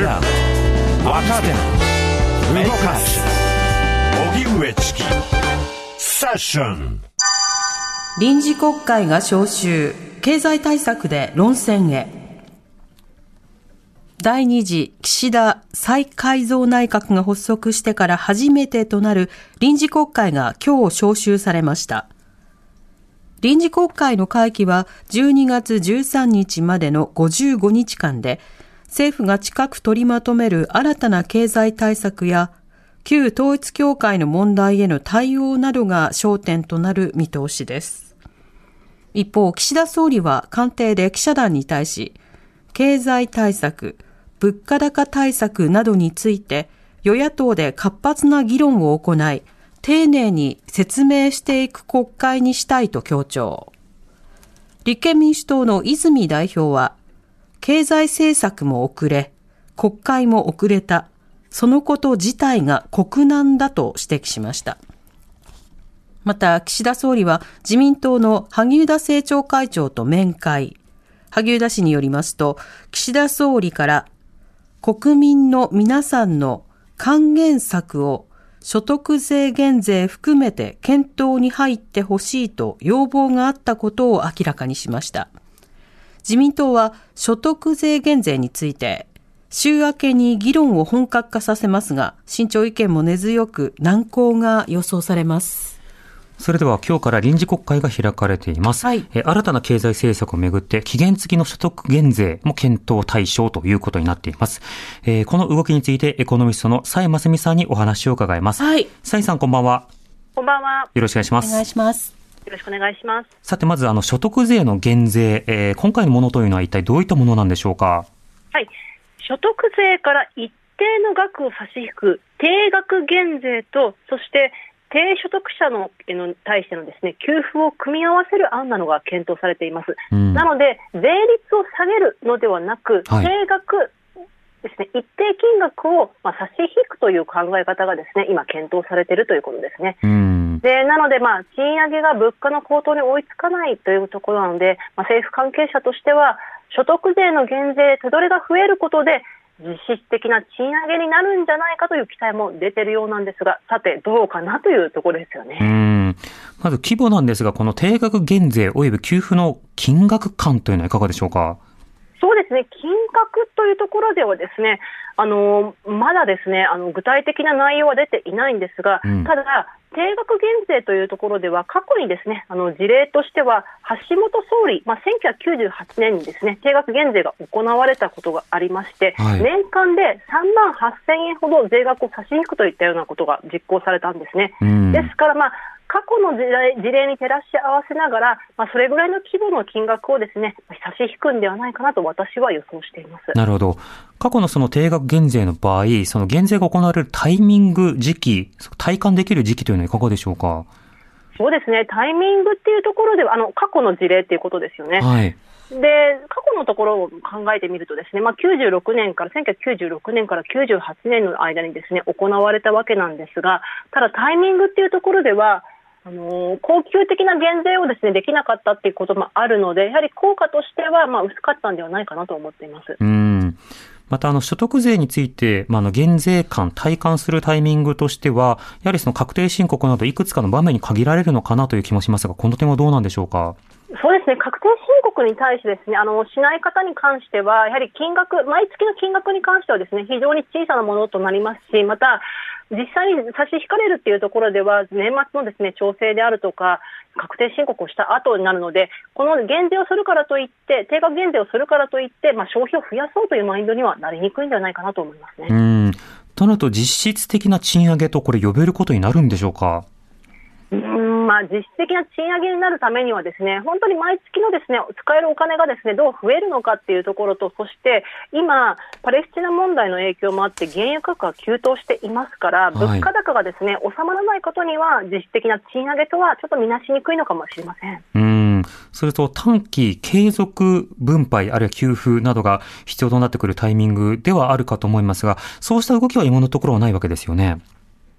る若手動かす荻上チキセッション。臨時国会が召集。経済対策で論戦へ。第二次岸田再改造内閣が発足してから初めてとなる臨時国会が今日召集されました。臨時国会の会期は12月13日までの55日間で、政府が近く取りまとめる新たな経済対策や、旧統一教会の問題への対応などが焦点となる見通しです。一方、岸田総理は官邸で記者団に対し、経済対策、物価高対策などについて、与野党で活発な議論を行い、丁寧に説明していく国会にしたいと強調。立憲民主党の泉代表は、経済政策も遅れ、国会も遅れた、そのこと自体が国難だと指摘しました。また、岸田総理は自民党の萩生田政調会長と面会。萩生田氏によりますと、岸田総理から国民の皆さんの還元策を所得税減税含めて検討に入ってほしいと要望があったことを明らかにしました。自民党は所得税減税について、週明けに議論を本格化させますが、慎重意見も根強く難航が予想されます。それでは今日から臨時国会が開かれています。はいえー新たな経済政策をめぐって期限付きの所得減税も検討対象ということになっています。えーこの動きについてエコノミストの蔡正美さんにお話を伺います。はい。蔡さんこんばんは。こんばんは。よろしくお願いしまお願いす。します。よろしくお願いします。さてまずあの所得税の減税、えー今回のものというのは一体どういったものなんでしょうか？はい。所得税から一定の額を差し引く定額減税と、そして低所得者のへの対してのですね給付を組み合わせる案なのが検討されています。うんなので、税率を下げるのではなく、はい定額ですね、一定金額をまあ差し引くという考え方がですね今、検討されているということですね。うん。でなので、まあ、賃上げが物価の高騰に追いつかないというところなので、まあ、政府関係者としては、所得税の減税、手取りが増えることで、実質的な賃上げになるんじゃないかという期待も出ているようなんですが、さて、どうかなというところですよね。まず規模なんですが、この定額減税及び給付の金額感というのはいかがでしょうか？そうですね、金額というところではですね、あのまだですねあの具体的な内容は出ていないんですが、うんただ、定額減税というところでは、過去にですねあの事例としては、橋本総理、まあ、1998年にですね定額減税が行われたことがありまして、はい年間で3万8000円ほど税額を差し引くといったようなことが実行されたんですね。うん。ですから、まあ、過去の事例事例に照らし合わせながら、まあ、それぐらいの規模の金額をですね差し引くんではないかなと私は予想しています。なるほど。過去のその定額減税の場合、その減税が行われるタイミング、時期、体感できる時期というのはいかがでしょうか？そうですね、タイミングっていうところでは、あの過去の事例っていうことですよね。はい。で、過去のところを考えてみるとですね、まあ、96年から、1996年から98年の間にですね、行われたわけなんですが、ただタイミングっていうところでは、あのー恒久的な減税をですね、できなかったっていうこともあるので、やはり効果としては、まあ、薄かったんではないかなと思っています。うん。また、あの、所得税について、まあ、あの、減税感、体感するタイミングとしては、やはりその確定申告などいくつかの場面に限られるのかなという気もしますが、この点はどうなんでしょうか？そうですね、確定申告に対してですね、あの、しない方に関しては、やはり金額、毎月の金額に関してはですね、非常に小さなものとなりますし、また、実際に差し引かれるっていうところでは、年末のですね、調整であるとか、確定申告をした後になるので、この減税をするからといって、定額減税をするからといって、まあ、消費を増やそうというマインドにはなりにくいんじゃないかなと思いますね。となると実質的な賃上げとこれ呼べることになるんでしょうか？まあ、実質的な賃上げになるためにはですね本当に毎月のですね使えるお金がですねどう増えるのかっていうところとそして今、パレスチナ問題の影響もあって原油価格が急騰していますからはい物価高がですね収まらないことには実質的な賃上げとはちょっと見なしにくいのかもしれません。うん。それと短期継続分配あるいは給付などが必要となってくるタイミングではあるかと思いますが、そうした動きは今のところはないわけですよね。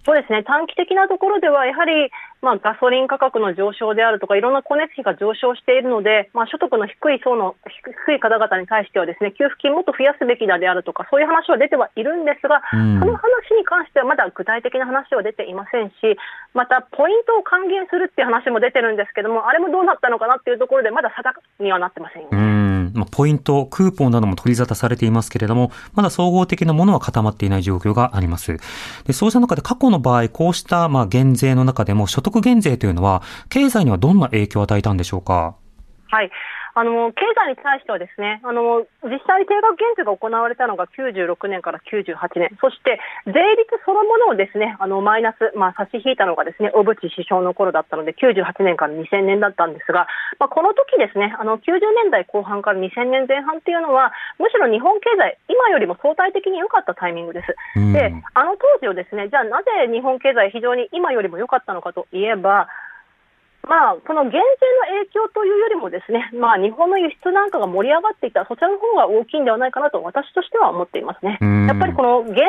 そうですね短期的なところでは、やはり、まあ、ガソリン価格の上昇であるとか、いろんな光熱費が上昇しているので、まあ、所得の低い層の低い方々に対しては、ですね給付金もっと増やすべきだであるとか、そういう話は出てはいるんですが、うんその話に関してはまだ具体的な話は出ていませんし、またポイントを還元するっていう話も出てるんですけども、あれもどうなったのかなっていうところで、まだ定かにはなってませんようね。ん。まあ、ポイント、クーポンなども取り沙汰されていますけれども、まだ総合的なものは固まっていない状況があります。で、そうした中で過去の場合、こうした、まあ、減税の中でも所得減税というのは、経済にはどんな影響を与えたんでしょうか？はい。あの、経済に対してはですね、あの、実際に定額減税が行われたのが96年から98年、そして税率そのものをですね、あの、マイナス、まあ、差し引いたのがですね、小渕首相の頃だったので、98年から2000年だったんですが、まあ、この時ですね、あの、90年代後半から2000年前半っていうのは、むしろ日本経済、今よりも相対的に良かったタイミングです。うんで、あの当時をですね、じゃあなぜ日本経済非常に今よりも良かったのかといえば、まあ、この減税の影響というよりもですね、まあ、日本の輸出なんかが盛り上がっていた、そちらの方が大きいんではないかなと私としては思っていますね。うんやっぱりこの減税を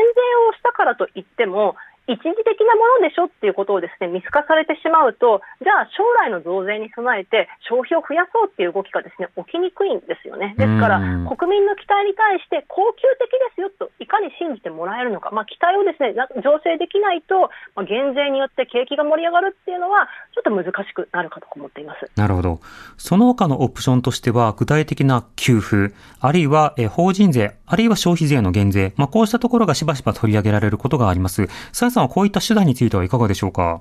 したからといっても、一時的なものでしょっていうことをですね、見透かされてしまうと、じゃあ将来の増税に備えて消費を増やそうっていう動きがですね、起きにくいんですよね。ですからうん、国民の期待に対して恒久的ですよといかに信じてもらえるのか、まあ、期待をですね、な醸成できないと、まあ、減税によって景気が盛り上がるっていうのは、ちょっと難しくなるかと思っています。なるほど。その他のオプションとしては、具体的な給付、あるいはえー法人税、あるいは消費税の減税、まあ、こうしたところがしばしば取り上げられることがあります。さんはこういった手段についてはいかがでしょうか？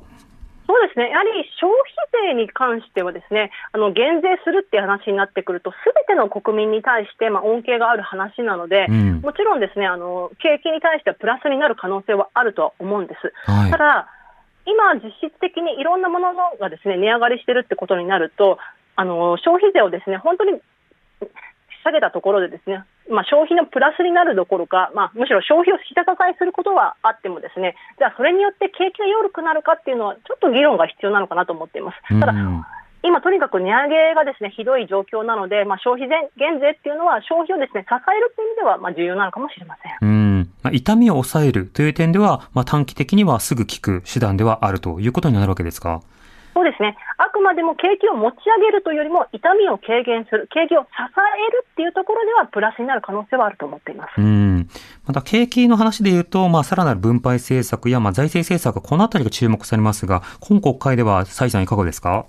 そうですね、やはり消費税に関しては、ですねあの減税するっていう話になってくると、すべての国民に対して、まあ、恩恵がある話なので、うん。もちろんですねあの景気に対してはプラスになる可能性はあるとは思うんです。はい。ただ、今、実質的にいろんなものがですね値上がりしてるってことになると、あの消費税をですね本当に下げたところでですね、まあ、消費のプラスになるどころか、まあ、むしろ消費を下支えすることはあってもですね、じゃあそれによって景気が弱くなるかっていうのは、ちょっと議論が必要なのかなと思っています。ただ、うん今、とにかく値上げがですねひどい状況なので、まあ、消費税減税っていうのは、消費をですね支えるという意味では、まあ、重要なのかもしれません。うん。まあ、痛みを抑えるという点では、まあ、短期的にはすぐ効く手段ではあるということになるわけですか？そうですね。あくまでも景気を持ち上げるというよりも、痛みを軽減する、景気を支えるっていうところでは、プラスになる可能性はあると思っています。うん。また、景気の話で言うと、まあ、さらなる分配政策や、まあ、財政政策、このあたりが注目されますが、今国会では、蔡さんいかがですか？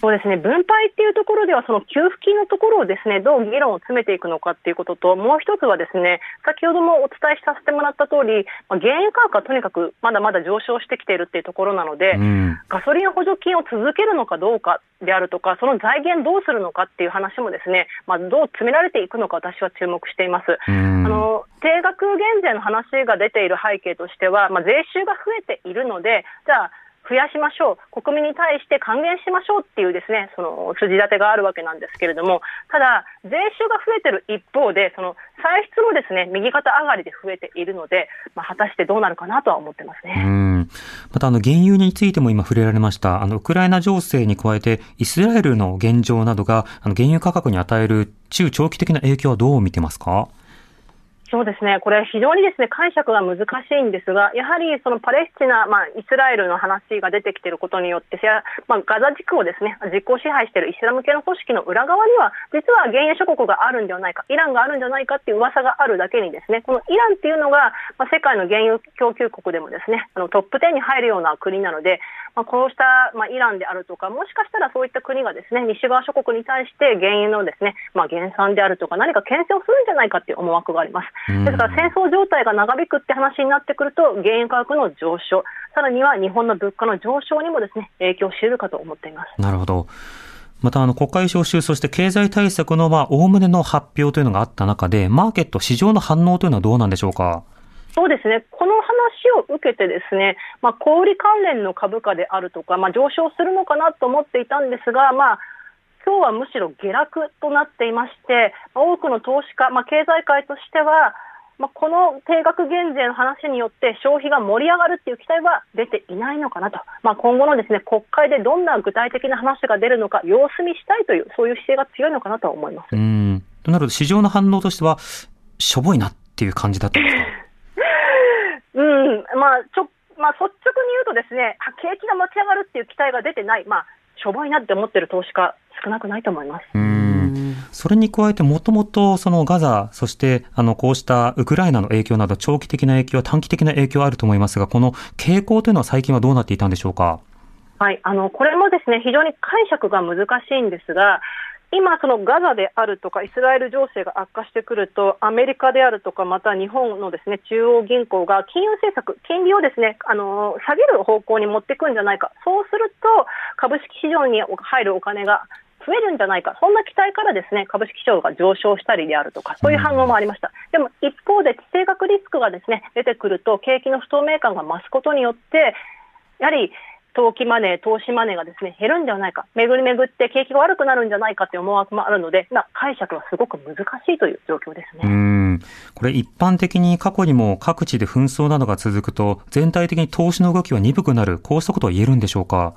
そうですね。分配っていうところでは、その給付金のところをですね、どう議論を詰めていくのかっていうことと、もう一つはですね、先ほどもお伝えさせてもらった通り、まあ、原油価格はとにかくまだまだ上昇してきているっていうところなので、うん。ガソリン補助金を続けるのかどうかであるとか、その財源どうするのかっていう話もですね、まあ、どう詰められていくのか私は注目しています。うんあの定額減税の話が出ている背景としては、まあ、税収が増えているので、じゃあ、増やしましょう、国民に対して還元しましょうっていうですね、その筋立てがあるわけなんですけれども、ただ、税収が増えてる一方で、その歳出もですね、右肩上がりで増えているので、まあ、果たしてどうなるかなとは思ってますね。また、あの、原油についても今触れられました。あの、ウクライナ情勢に加えて、イスラエルの現状などが、あの、原油価格に与える中長期的な影響はどう見てますか？そうですね、これ、非常にですね解釈が難しいんですが、やはりそのパレスチナ、まあ、イスラエルの話が出てきていることによって、やまあ、ガザ地区をですね実効支配しているイスラム系の組織の裏側には、実は原油諸国があるんではないか、イランがあるんじゃないかっていう噂があるだけに、ですねこのイランっていうのが、まあ、世界の原油供給国でもですねあのトップ10に入るような国なので、まあ、こうした、まあ、イランであるとか、もしかしたらそういった国がですね西側諸国に対して原油のですね、まあ、減産であるとか、何か牽制をするんじゃないかっていう思惑があります。うんですから戦争状態が長引くって話になってくると、原油価格の上昇、さらには日本の物価の上昇にもですね影響し得るかと思っています。なるほど。また、あの、国会召集、そして経済対策の、まあ、おおむねの発表というのがあった中で、マーケット、市場の反応というのはどうなんでしょうか？そうですね、この話を受けて、ですね、まあ、小売関連の株価であるとか、まあ、上昇するのかなと思っていたんですが、まあ今日はむしろ下落となっていまして、多くの投資家、まあ、経済界としては、まあ、この定額減税の話によって消費が盛り上がるっていう期待は出ていないのかなと、まあ、今後のですね国会でどんな具体的な話が出るのか様子見したいという、そういう姿勢が強いのかなと思います。うん。となると市場の反応としては、しょぼいなっていう感じだったんですか？うん、まあ、ちょ、まあ、率直に言うとですね、あ景気が持ち上がるっていう期待が出てない、まあ、しょぼいなって思ってる投資家少なくないと思います。うん。それに加えて、もともとそのガザ、そしてあのこうしたウクライナの影響など、長期的な影響、短期的な影響あると思いますが、この傾向というのは最近はどうなっていたんでしょうか？はい、あのこれもですね非常に解釈が難しいんですが、今、そのガザであるとか、イスラエル情勢が悪化してくると、アメリカであるとか、また日本のですね中央銀行が金融政策、金利をですねあの下げる方向に持っていくんじゃないか、そうすると株式市場に入るお金が増えるんじゃないか、そんな期待からですね株式市場が上昇したりであるとか、そういう反応もありました。でも一方で地政学リスクがですね出てくると、景気の不透明感が増すことによって、やはり投機マネー、投資マネーがですね減るんではないか、巡り巡って景気が悪くなるんじゃないかという思惑もあるので、まあ、解釈はすごく難しいという状況ですうね。ん。これ一般的に過去にも各地で紛争などが続くと、全体的に投資の動きは鈍くなる、こうしたことは言えるんでしょうか？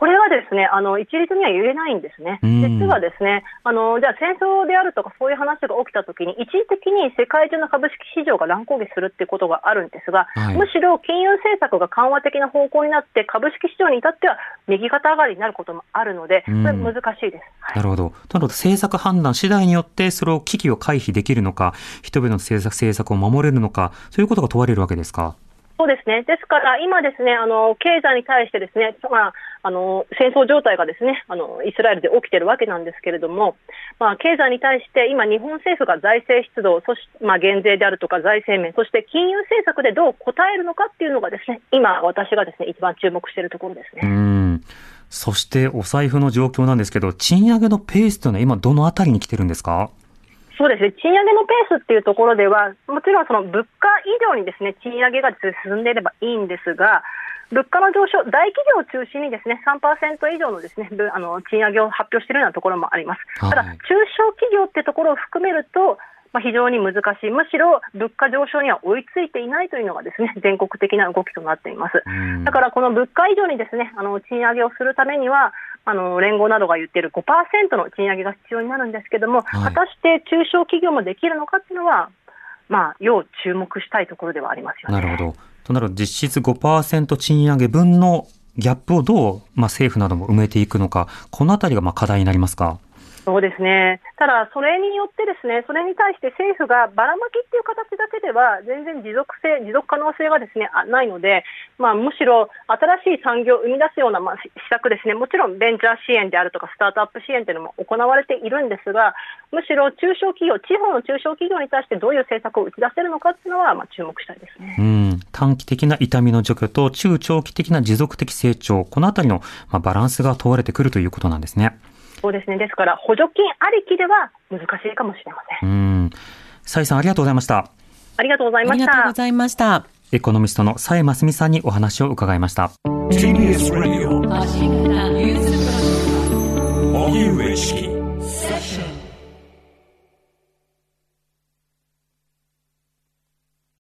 これはですね、あの一律には言えないんですね。うん実はですね、あのじゃあ戦争であるとかそういう話が起きたときに、一時的に世界中の株式市場が乱高下するっていうことがあるんですが、はいむしろ金融政策が緩和的な方向になって、株式市場に至っては右肩上がりになることもあるので、これ難しいです。はいなるほど。なるほど。政策判断次第によって、それを危機を回避できるのか、人々の政策、政策を守れるのか、そういうことが問われるわけですか？そうですね。ですから、今ですね、あの、経済に対してですね、まあ、あの、戦争状態がですね、あの、イスラエルで起きてるわけなんですけれども、まあ、経済に対して今、日本政府が財政出動、そして、まあ、減税であるとか財政面、そして金融政策でどう応えるのかっていうのがですね、今、私がですね、一番注目しているところですう。ん。そして、お財布の状況なんですけど、賃上げのペースというのは今どのあたりに来てるんですか？そうですね、賃上げのペースっていうところでは、もちろんその物価以上にですね賃上げが進んでいればいいんですが、物価の上昇、大企業を中心にですね3%以上のですねぶあの賃上げを発表しているようなところもあります。はいただ、中小企業ってところを含めると、まあ、非常に難しい、むしろ物価上昇には追いついていないというのがですね 全国的な動きとなっています。うんだからこの物価以上にですねあの賃上げをするためには、あの連合などが言っている5%の賃上げが必要になるんですけども、はい果たして中小企業もできるのかっていうのは、まあ、要注目したいところではありますよね。なるほど。となると、実質5%賃上げ分のギャップをどう、まあ、政府なども埋めていくのか、このあたりがまあ課題になりますか？そうですね。ただ、それによってですね、それに対して政府がばらまきっていう形だけでは、全然持続性、持続可能性がですね、あないので、まあ、むしろ新しい産業を生み出すような、まあ、施策ですね、もちろんベンチャー支援であるとか、スタートアップ支援というのも行われているんですが、むしろ中小企業、地方の中小企業に対してどういう政策を打ち出せるのかっていうのは、まあ、注目したいですね。うん。短期的な痛みの除去と中長期的な持続的成長、このあたりの、まあ、バランスが問われてくるということなんですね。そうですね。ですから、補助金ありきでは難しいかもしれません。うん。サイさんありがとうございました。ありがとうございあましたりがとうご。ざいました。エコノミストのサイマスミさんにお話を伺いました。TBS Radio 荻上チキ